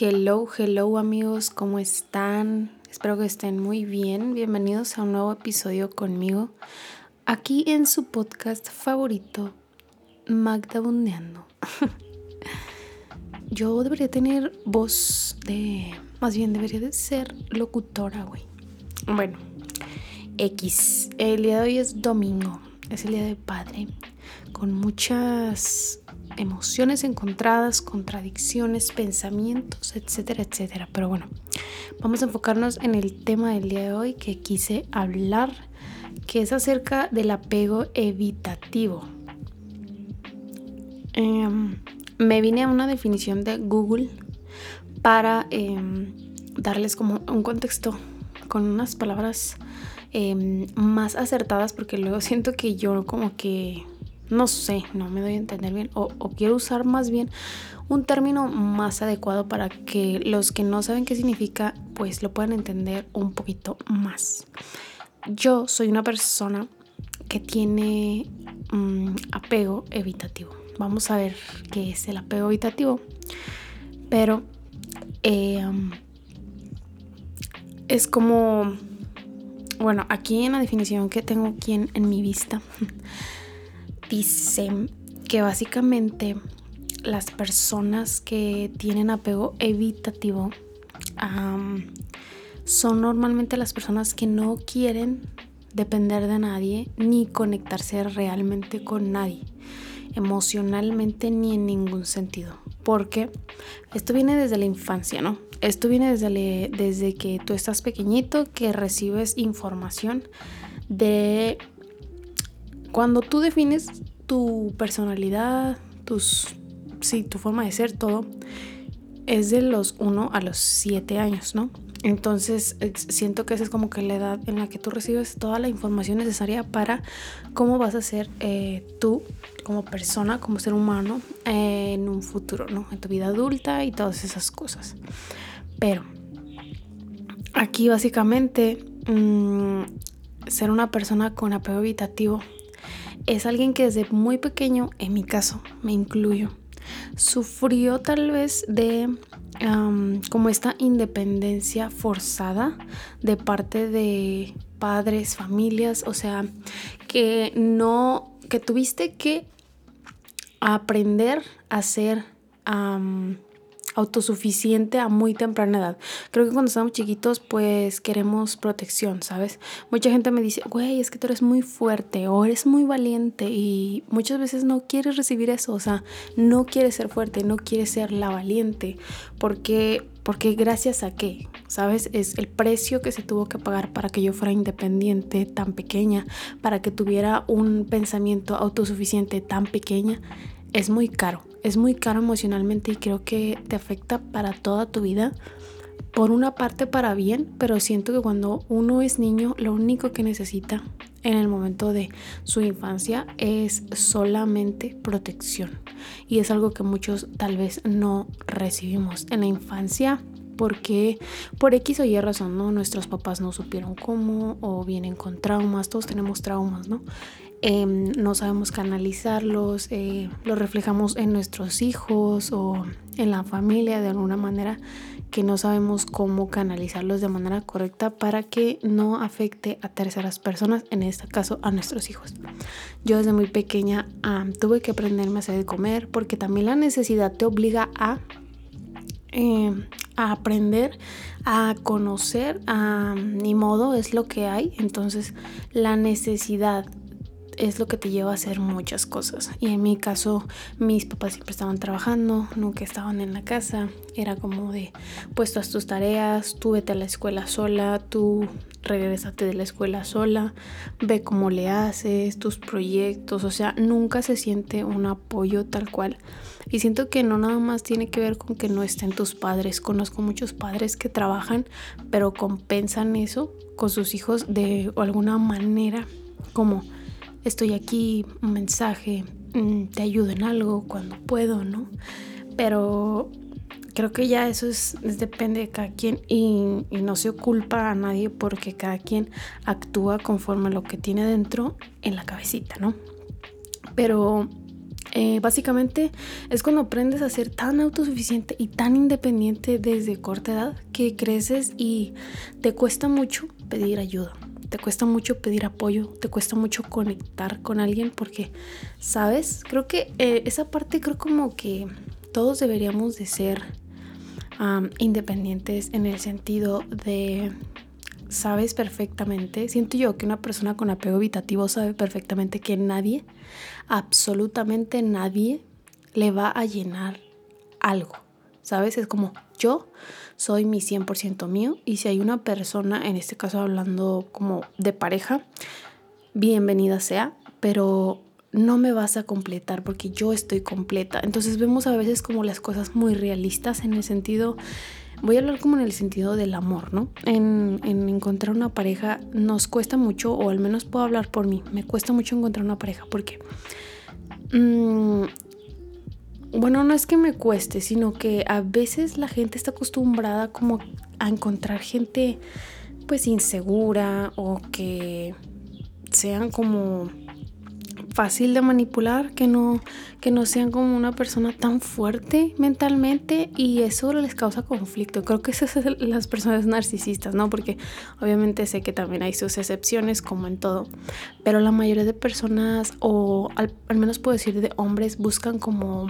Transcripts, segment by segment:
Hello, hello amigos, ¿cómo están? Espero que estén muy bien. Bienvenidos a un nuevo episodio conmigo, aquí en su podcast favorito, Magda Bundeando. Yo debería tener voz de... Más bien, debería de ser locutora, güey. Bueno, X. El día de hoy es domingo, es el día de padre, con muchas emociones encontradas, contradicciones, pensamientos, etcétera, etcétera. Pero bueno, vamos a enfocarnos en el tema del día de hoy que quise hablar, que es acerca del apego evitativo. Em, me vine a una definición de Google para em, darles como un contexto con unas palabras em, más acertadas porque luego siento que yo como que no sé, no me doy a entender bien o, quiero usar más bien un término más adecuado para que los que no saben qué significa pues lo puedan entender un poquito más. Yo soy una persona que tiene mm, apego evitativo. Vamos a ver qué es el apego evitativo. Pero em, es como, bueno, aquí en la definición que tengo aquí en mi vista, dice que básicamente las personas que tienen apego evitativo son normalmente las personas que no quieren depender de nadie ni conectarse realmente con nadie, emocionalmente ni en ningún sentido. Porque esto viene desde la infancia, ¿no? Esto viene desde, desde que tú estás pequeñito, que recibes información de cuando tú defines tu personalidad, tus, sí, tu forma de ser, todo, es de los 1 a los 7 años, ¿no? Entonces siento que esa es como que la edad en la que tú recibes toda la información necesaria para cómo vas a ser eh, tú como persona, como ser humano en un futuro, ¿no? En tu vida adulta y todas esas cosas. Pero aquí básicamente mm, ser una persona con apego evitativo es alguien que desde muy pequeño, en mi caso, me incluyo, sufrió tal vez de como esta independencia forzada de parte de padres, familias, o sea, que no, que tuviste que aprender a ser autosuficiente a muy temprana edad. Creo que cuando estamos chiquitos pues queremos protección, ¿sabes? Mucha gente me dice, güey, es que tú eres muy fuerte o eres muy valiente y muchas veces no quieres recibir eso, o sea, no quieres ser fuerte, no quieres ser la valiente, porque, porque gracias a qué, ¿sabes? Es el precio que se tuvo que pagar para que yo fuera independiente tan pequeña, para que tuviera un pensamiento autosuficiente tan pequeña, es muy caro es muy caro emocionalmente y creo que te afecta para toda tu vida. Por una parte para bien, pero siento que cuando uno es niño lo único que necesita en el momento de su infancia es solamente protección. Y es algo que muchos tal vez no recibimos en la infancia porque por X o Y razón, ¿no? Nuestros papás no supieron cómo o vienen con traumas, todos tenemos traumas, ¿no? Em, no sabemos canalizarlos, eh, los reflejamos en nuestros hijos o en la familia de alguna manera que no sabemos cómo canalizarlos de manera correcta para que no afecte a terceras personas, en este caso a nuestros hijos. Yo desde muy pequeña tuve que aprenderme a hacer comer porque también la necesidad te obliga a, em, a aprender, a conocer, a ni modo es lo que hay, entonces la necesidad es lo que te lleva a hacer muchas cosas. Y en mi caso, mis papás siempre estaban trabajando, nunca estaban en la casa. Era como de, pues todas tus tareas, tú vete a la escuela sola, tú regresate de la escuela sola, ve cómo le haces, tus proyectos, o sea, nunca se siente un apoyo tal cual. Y siento que no nada más tiene que ver con que no estén tus padres. Conozco muchos padres que trabajan, pero compensan eso con sus hijos de alguna manera, como estoy aquí, un mensaje, mm, te ayudo en algo cuando puedo, ¿no? Pero creo que ya eso es, depende de cada quien y, no se culpa a nadie porque cada quien actúa conforme a lo que tiene dentro en la cabecita, ¿no? Pero Eh, básicamente es cuando aprendes a ser tan autosuficiente y tan independiente desde corta edad que creces y te cuesta mucho pedir ayuda, te cuesta mucho pedir apoyo, te cuesta mucho conectar con alguien porque, ¿sabes? Creo que eh, esa parte creo como que todos deberíamos de ser independientes en el sentido de sabes perfectamente, siento yo que una persona con apego evitativo sabe perfectamente que nadie, absolutamente nadie, le va a llenar algo. ¿Sabes? Es como yo soy mi 100% mío y si hay una persona, en este caso hablando como de pareja, bienvenida sea, pero no me vas a completar porque yo estoy completa. Entonces vemos a veces como las cosas muy realistas en el sentido voy a hablar como en el sentido del amor, ¿no? En, encontrar una pareja nos cuesta mucho, o al menos puedo hablar por mí, me cuesta mucho encontrar una pareja porque... Mm, bueno, no es que me cueste, sino que a veces la gente está acostumbrada como a encontrar gente pues insegura o que sean como fácil de manipular, que no, que no sean como una persona tan fuerte mentalmente y eso les causa conflicto. Creo que esas son las personas narcisistas, ¿no? Porque obviamente sé que también hay sus excepciones como en todo, pero la mayoría de personas o al, al menos puedo decir de hombres buscan como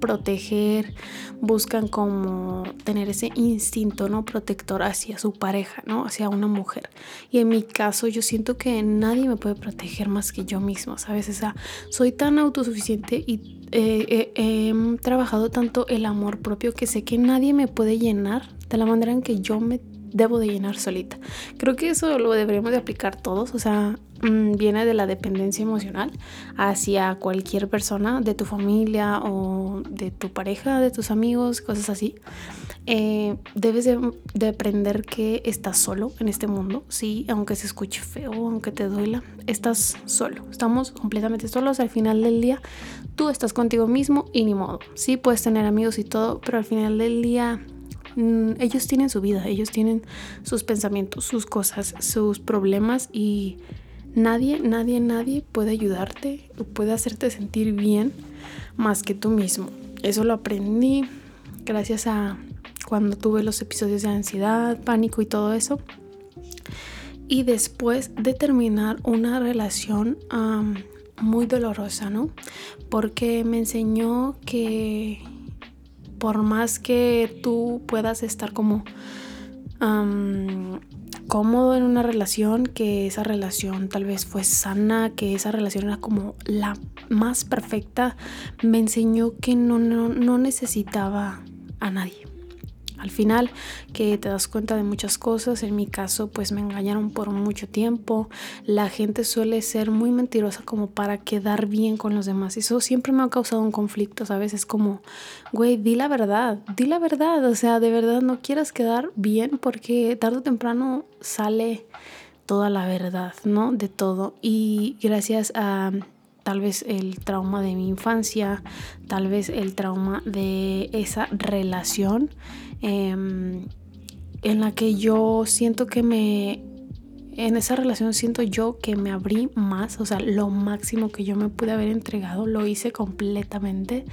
proteger, buscan como tener ese instinto no protector hacia su pareja, ¿no? Hacia una mujer. Y en mi caso yo siento que nadie me puede proteger más que yo mismo, ¿sabes? O sea, soy tan autosuficiente y eh, eh, he trabajado tanto el amor propio que sé que nadie me puede llenar de la manera en que yo me debo de llenar solita. Creo que eso lo deberíamos de aplicar todos, o sea, viene de la dependencia emocional hacia cualquier persona de tu familia o de tu pareja, de tus amigos, cosas así. Eh, debes de, aprender que estás solo en este mundo, sí, aunque se escuche feo, aunque te duela, estás solo, estamos completamente solos. Al final del día, tú estás contigo mismo y ni modo, sí, puedes tener amigos y todo, pero al final del día Mm, ellos tienen su vida, ellos tienen sus pensamientos, sus cosas, sus problemas y nadie, nadie, nadie puede ayudarte o puede hacerte sentir bien más que tú mismo. Eso lo aprendí gracias a cuando tuve los episodios de ansiedad, pánico y todo eso. Y después de terminar una relación muy dolorosa, ¿no? Porque me enseñó que por más que tú puedas estar como cómodo en una relación, que esa relación tal vez fue sana, que esa relación era como la más perfecta, me enseñó que no, no, no necesitaba a nadie al final que te das cuenta de muchas cosas. En mi caso, pues me engañaron por mucho tiempo. La gente suele ser muy mentirosa como para quedar bien con los demás. Eso siempre me ha causado un conflicto, ¿sabes? Es como, güey, di la verdad, di la verdad. O sea, de verdad no quieras quedar bien porque tarde o temprano sale toda la verdad, ¿no? De todo. Y gracias a tal vez el trauma de mi infancia, tal vez el trauma de esa relación em, en la que yo siento que me, en esa relación siento yo que me abrí más, o sea, lo máximo que yo me pude haber entregado, lo hice completamente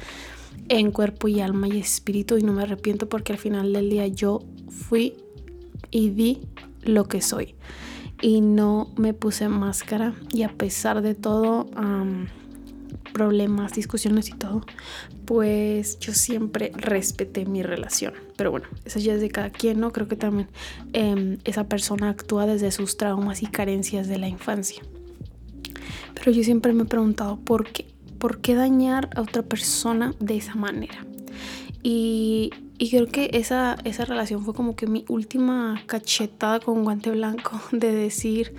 en cuerpo y alma y espíritu y no me arrepiento porque al final del día yo fui y di lo que soy y no me puse máscara y a pesar de todo problemas, discusiones y todo, pues yo siempre respeté mi relación. Pero bueno, eso ya es de cada quien, ¿no? Creo que también em, esa persona actúa desde sus traumas y carencias de la infancia. Pero yo siempre me he preguntado por qué, por qué dañar a otra persona de esa manera. Y y creo que esa, esa relación fue como que mi última cachetada con guante blanco de decir,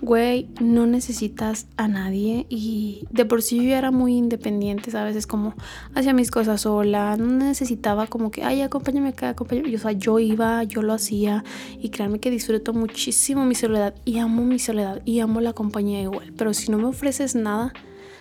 güey, no necesitas a nadie. Y de por sí yo era muy independiente, ¿sabes? Es como hacía mis cosas sola, no necesitaba como que, ay, acompáñame acá, acompáñame. O sea, yo iba, yo lo hacía y créanme que disfruto muchísimo mi soledad y amo mi soledad y amo la compañía igual. Pero si no me ofreces nada,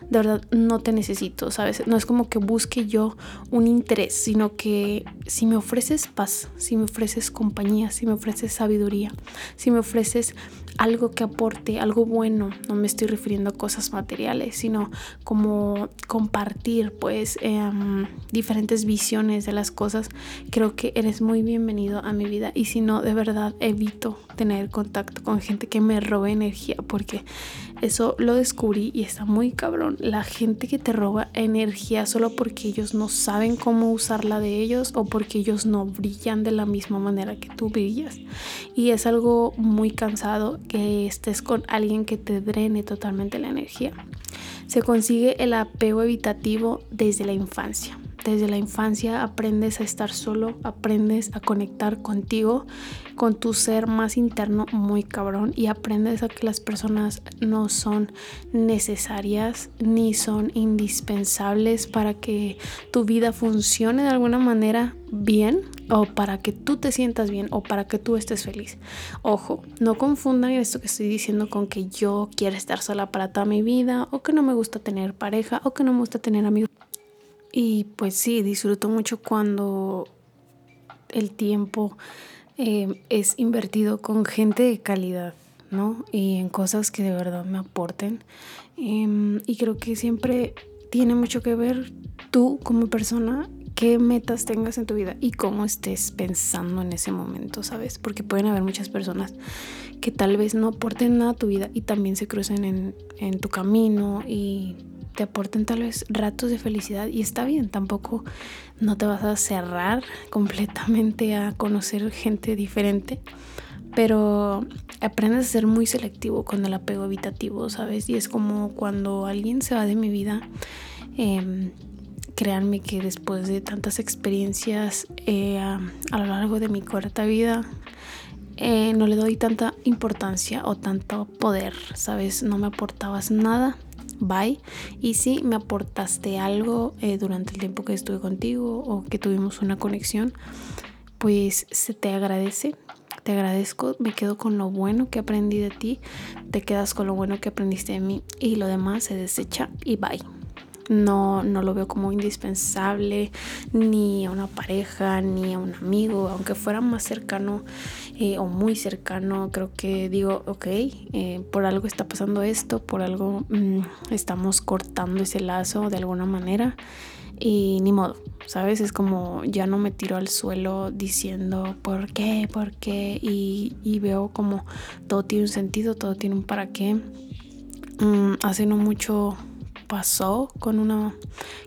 de verdad no te necesito, ¿sabes? No es como que busque yo un interés, sino que si me ofreces paz, si me ofreces compañía, si me ofreces sabiduría, si me ofreces algo que aporte, algo bueno, no me estoy refiriendo a cosas materiales, sino como compartir pues em, diferentes visiones de las cosas, creo que eres muy bienvenido a mi vida y si no, de verdad evito tener contacto con gente que me robe energía porque eso lo descubrí y está muy cabrón. La gente que te roba energía solo porque ellos no saben cómo usarla de ellos o porque ellos no brillan de la misma manera que tú brillas. Y es algo muy cansado que estés con alguien que te drene totalmente la energía. Se consigue el apego evitativo desde la infancia desde la infancia aprendes a estar solo, aprendes a conectar contigo, con tu ser más interno muy cabrón y aprendes a que las personas no son necesarias ni son indispensables para que tu vida funcione de alguna manera bien o para que tú te sientas bien o para que tú estés feliz. Ojo, no confundan esto que estoy diciendo con que yo quiero estar sola para toda mi vida o que no me gusta tener pareja o que no me gusta tener amigos. Y pues sí, disfruto mucho cuando el tiempo eh, es invertido con gente de calidad, ¿no? Y en cosas que de verdad me aporten. Em, y creo que siempre tiene mucho que ver tú como persona qué metas tengas en tu vida y cómo estés pensando en ese momento, ¿sabes? Porque pueden haber muchas personas que tal vez no aporten nada a tu vida y también se crucen en, en tu camino y te aporten tal vez ratos de felicidad y está bien, tampoco no te vas a cerrar completamente a conocer gente diferente, pero aprendes a ser muy selectivo con el apego evitativo, ¿sabes? Y es como cuando alguien se va de mi vida, eh, créanme que después de tantas experiencias eh, a, lo largo de mi corta vida, eh, no le doy tanta importancia o tanto poder, ¿sabes? No me aportabas nada bye. Y si me aportaste algo eh, durante el tiempo que estuve contigo o que tuvimos una conexión, pues se te agradece. Te agradezco, me quedo con lo bueno que aprendí de ti, te quedas con lo bueno que aprendiste de mí y lo demás se desecha y bye no, no lo veo como indispensable ni a una pareja ni a un amigo, aunque fuera más cercano eh, o muy cercano, creo que digo, ok, eh, por algo está pasando esto, por algo mm, estamos cortando ese lazo de alguna manera y ni modo, ¿sabes? Es como ya no me tiro al suelo diciendo por qué, por qué y, veo como todo tiene un sentido, todo tiene un para qué. Mm, hace no mucho pasó con una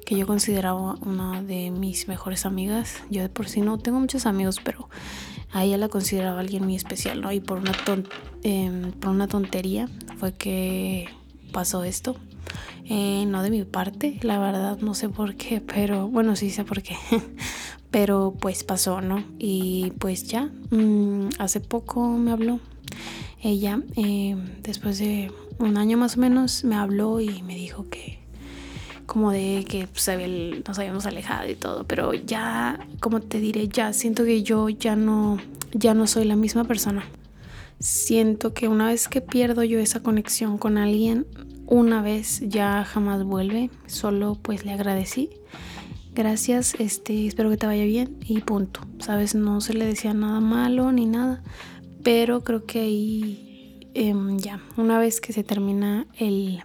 que yo consideraba una de mis mejores amigas. Yo de por sí no tengo muchos amigos, pero a ella la consideraba alguien muy especial, ¿no? Y por una, em, por una tontería fue que pasó esto. Eh, no de mi parte, la verdad no sé por qué, pero bueno, sí sé por qué. pero pues pasó, ¿no? Y pues ya, mm, hace poco me habló ella, eh, después de un año más o menos, me habló y me dijo que como de que pues, nos habíamos alejado y todo, pero ya, como te diré, ya siento que yo ya no, ya no soy la misma persona. Siento que una vez que pierdo yo esa conexión con alguien, una vez ya jamás vuelve, solo pues le agradecí. Gracias, este, espero que te vaya bien y punto. Sabes, no se le decía nada malo ni nada, pero creo que ahí em, ya, una vez que se termina el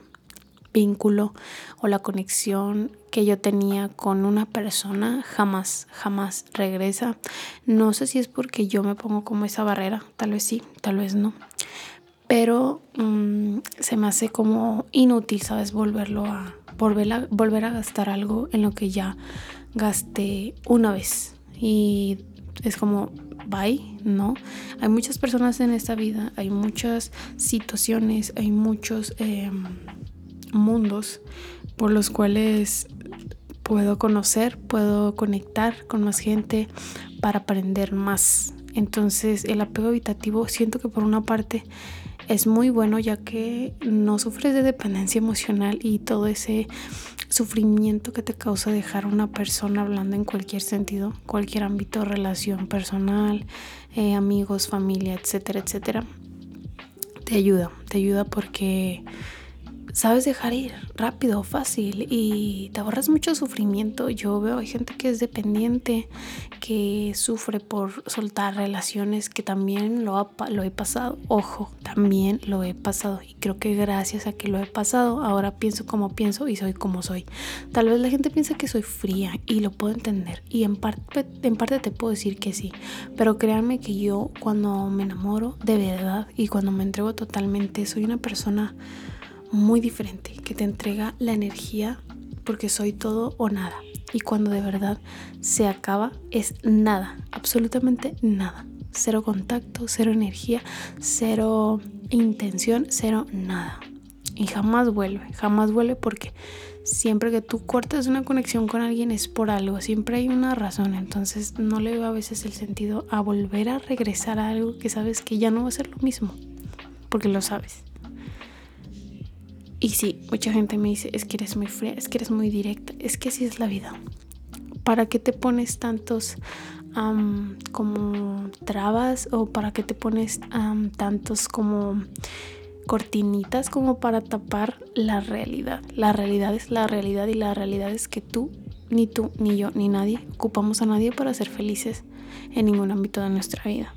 vínculo o la conexión que yo tenía con una persona jamás, jamás regresa. No sé si es porque yo me pongo como esa barrera, tal vez sí, tal vez no. Pero mm, se me hace como inútil, ¿sabes? Volverlo a volver, a, volver a gastar algo en lo que ya gasté una vez. Y es como, bye, ¿no? Hay muchas personas en esta vida, hay muchas situaciones, hay muchos em, mundos por los cuales puedo conocer, puedo conectar con más gente para aprender más. Entonces el apego habitativo siento que por una parte es muy bueno ya que no sufres de dependencia emocional y todo ese sufrimiento que te causa dejar a una persona hablando en cualquier sentido, cualquier ámbito, relación personal, eh, amigos, familia, etcétera, etcétera. Te ayuda, te ayuda porque sabes dejar ir rápido, fácil y te ahorras mucho sufrimiento. Yo veo hay gente que es dependiente, que sufre por soltar relaciones, que también lo, lo he pasado. Ojo, también lo he pasado y creo que gracias a que lo he pasado, ahora pienso como pienso y soy como soy. Tal vez la gente piensa que soy fría y lo puedo entender y en parte, en parte te puedo decir que sí, pero créanme que yo cuando me enamoro de verdad y cuando me entrego totalmente soy una persona muy diferente, que te entrega la energía porque soy todo o nada. Y cuando de verdad se acaba es nada, absolutamente nada. Cero contacto, cero energía, cero intención, cero nada. Y jamás vuelve, jamás vuelve porque siempre que tú cortas una conexión con alguien es por algo, siempre hay una razón. Entonces no le veo a veces el sentido a volver a regresar a algo que sabes que ya no va a ser lo mismo, porque lo sabes. Y sí, mucha gente me dice, es que eres muy fría, es que eres muy directa, es que así es la vida. ¿Para qué te pones tantos como trabas o para qué te pones tantos como cortinitas como para tapar la realidad? La realidad es la realidad y la realidad es que tú, ni tú, ni yo, ni nadie ocupamos a nadie para ser felices en ningún ámbito de nuestra vida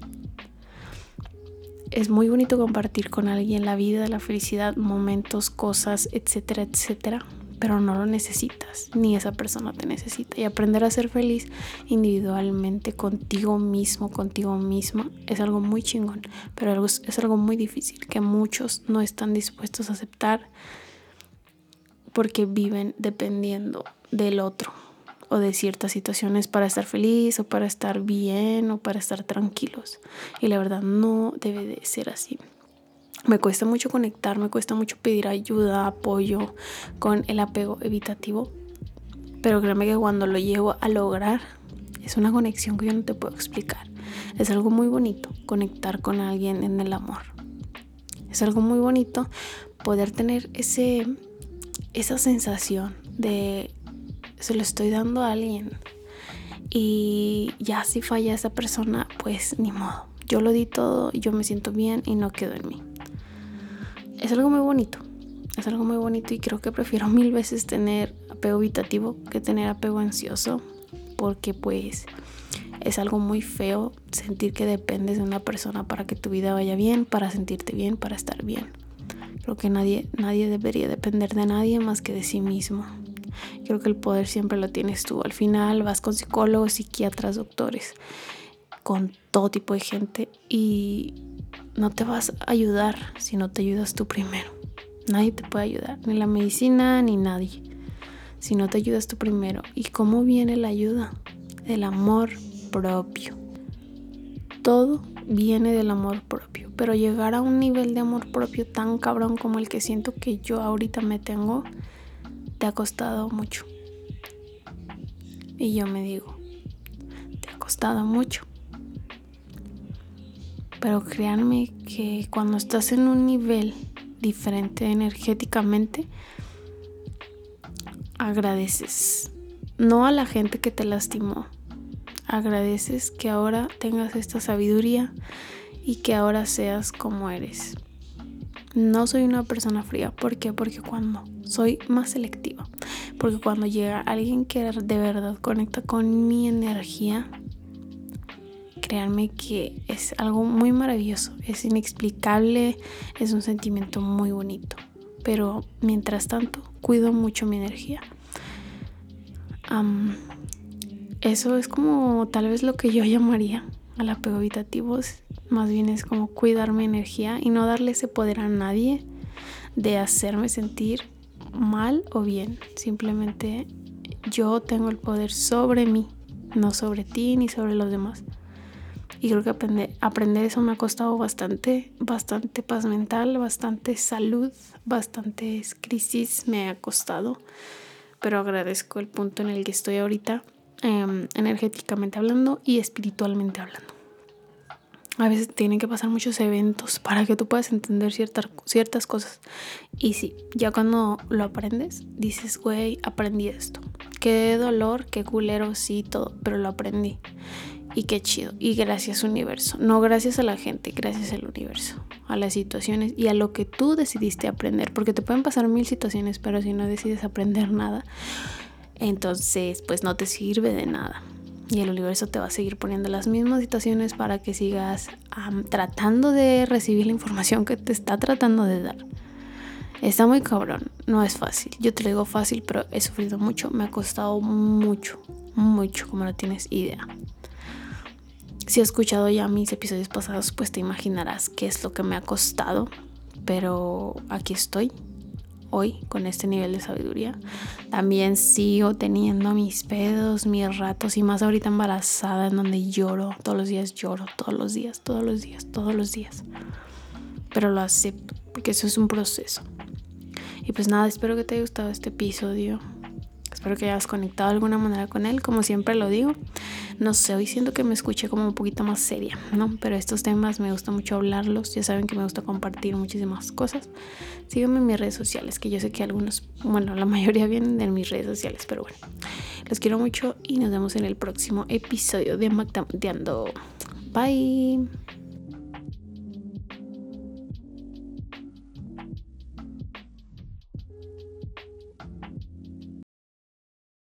es muy bonito compartir con alguien la vida, la felicidad, momentos, cosas, etcétera, etcétera, pero no lo necesitas, ni esa persona te necesita. Y aprender a ser feliz individualmente contigo mismo, contigo misma, es algo muy chingón, pero es algo muy difícil que muchos no están dispuestos a aceptar porque viven dependiendo del otro o de ciertas situaciones para estar feliz o para estar bien o para estar tranquilos. Y la verdad no debe de ser así. Me cuesta mucho conectar, me cuesta mucho pedir ayuda, apoyo con el apego evitativo. Pero créeme que cuando lo llevo a lograr, es una conexión que yo no te puedo explicar. Es algo muy bonito conectar con alguien en el amor. Es algo muy bonito poder tener ese, esa sensación de se lo estoy dando a alguien. Y ya si falla esa persona, pues ni modo. Yo lo di todo, yo me siento bien y no quedo en mí. Es algo muy bonito. Es algo muy bonito y creo que prefiero mil veces tener apego evitativo que tener apego ansioso. Porque pues es algo muy feo sentir que dependes de una persona para que tu vida vaya bien, para sentirte bien, para estar bien. Creo que nadie, nadie debería depender de nadie más que de sí mismo. Creo que el poder siempre lo tienes tú. Al final vas con psicólogos, psiquiatras, doctores, con todo tipo de gente y no te vas a ayudar si no te ayudas tú primero. Nadie te puede ayudar, ni la medicina, ni nadie. Si no te ayudas tú primero. ¿Y cómo viene la ayuda? Del amor propio. Todo viene del amor propio. Pero llegar a un nivel de amor propio tan cabrón como el que siento que yo ahorita me tengo, te ha costado mucho. Y yo me digo, te ha costado mucho. Pero créanme que cuando estás en un nivel diferente energéticamente, agradeces. No a la gente que te lastimó. Agradeces que ahora tengas esta sabiduría y que ahora seas como eres. No soy una persona fría. ¿Por qué? Porque cuando soy más selectiva. Porque cuando llega alguien que de verdad conecta con mi energía, créanme que es algo muy maravilloso. Es inexplicable, es un sentimiento muy bonito. Pero mientras tanto, cuido mucho mi energía. eso es como tal vez lo que yo llamaría al apego evitativo más bien es como cuidar mi energía y no darle ese poder a nadie de hacerme sentir mal o bien. Simplemente yo tengo el poder sobre mí, no sobre ti ni sobre los demás. Y creo que aprender, aprender eso me ha costado bastante, bastante paz mental, bastante salud, bastantes crisis me ha costado. Pero agradezco el punto en el que estoy ahorita, em, energéticamente hablando y espiritualmente hablando a veces tienen que pasar muchos eventos para que tú puedas entender ciertas, ciertas cosas. Y sí, ya cuando lo aprendes, dices, güey, aprendí esto. Qué dolor, qué culero, sí, todo, pero lo aprendí. Y qué chido. Y gracias universo. No gracias a la gente, gracias al universo. A las situaciones y a lo que tú decidiste aprender. Porque te pueden pasar mil situaciones, pero si no decides aprender nada, entonces pues no te sirve de nada. Y el universo te va a seguir poniendo las mismas situaciones para que sigas tratando de recibir la información que te está tratando de dar. Está muy cabrón, no es fácil. Yo te lo digo fácil, pero he sufrido mucho, me ha costado mucho, mucho, como no tienes idea. Si has escuchado ya mis episodios pasados, pues te imaginarás qué es lo que me ha costado, pero aquí estoy hoy con este nivel de sabiduría. También sigo teniendo mis pedos, mis ratos y más ahorita embarazada en donde lloro, todos los días lloro, todos los días, todos los días, todos los días. Pero lo acepto porque eso es un proceso. Y pues nada, espero que te haya gustado este episodio. Espero que hayas conectado de alguna manera con él, como siempre lo digo. No sé, hoy siento que me escuché como un poquito más seria, ¿no? Pero estos temas me gusta mucho hablarlos. Ya saben que me gusta compartir muchísimas cosas. Síganme en mis redes sociales, que yo sé que algunos, bueno, la mayoría vienen de mis redes sociales, pero bueno. Los quiero mucho y nos vemos en el próximo episodio de Magdameando. Bye.